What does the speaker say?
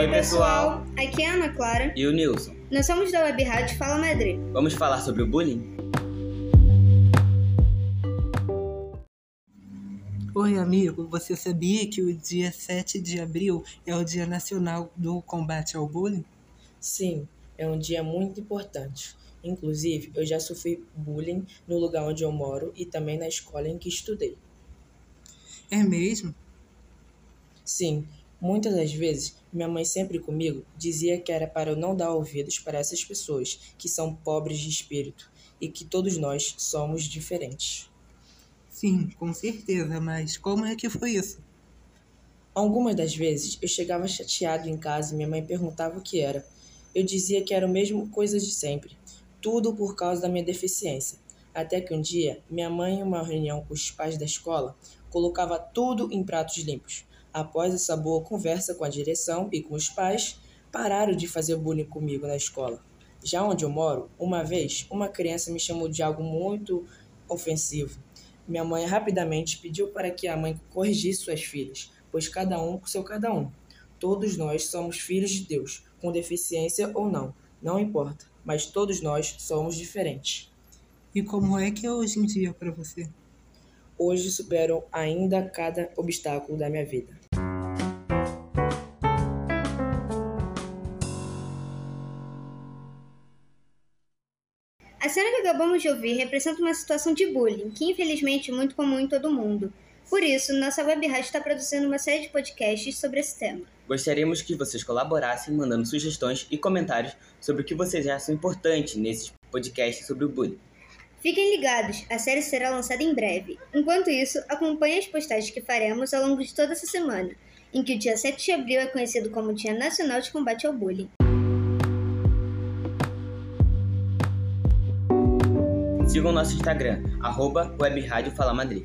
Oi, pessoal. Aqui é a Ana Clara. E o Nilson. Nós somos da Web Rádio Fala Madrid. Vamos falar sobre o bullying? Oi, amigo. Você sabia que o dia 7 de abril é o Dia Nacional do Combate ao Bullying? Sim, é um dia muito importante. Inclusive, eu já sofri bullying no lugar onde eu moro e também na escola em que estudei. É mesmo? Sim, muitas das vezes minha mãe sempre comigo dizia que era para eu não dar ouvidos para essas pessoas que são pobres de espírito e que todos nós somos diferentes. Sim, com certeza, mas como é que foi isso? Algumas das vezes eu chegava chateado em casa e minha mãe perguntava o que era. Eu dizia que era o mesmo coisa de sempre, tudo por causa da minha deficiência. Até que um dia, minha mãe, em uma reunião com os pais da escola, colocava tudo em pratos limpos. Após essa boa conversa com a direção e com os pais, pararam de fazer bullying comigo na escola. Já onde eu moro, uma vez, uma criança me chamou de algo muito ofensivo. Minha mãe rapidamente pediu para que a mãe corrigisse suas filhas, pois cada um com seu cada um. Todos nós somos filhos de Deus, com deficiência ou não, não importa, mas todos nós somos diferentes. E como é que é hoje em dia para você? Hoje supero ainda cada obstáculo da minha vida. A cena que acabamos de ouvir representa uma situação de bullying, que infelizmente é muito comum em todo mundo. Por isso, nossa web rádio está produzindo uma série de podcasts sobre esse tema. Gostaríamos que vocês colaborassem mandando sugestões e comentários sobre o que vocês acham importante nesses podcasts sobre o bullying. Fiquem ligados, a série será lançada em breve. Enquanto isso, acompanhe as postagens que faremos ao longo de toda essa semana, em que o dia 7 de abril é conhecido como Dia Nacional de Combate ao Bullying. Sigam nosso Instagram, arroba Web Rádio Madrid.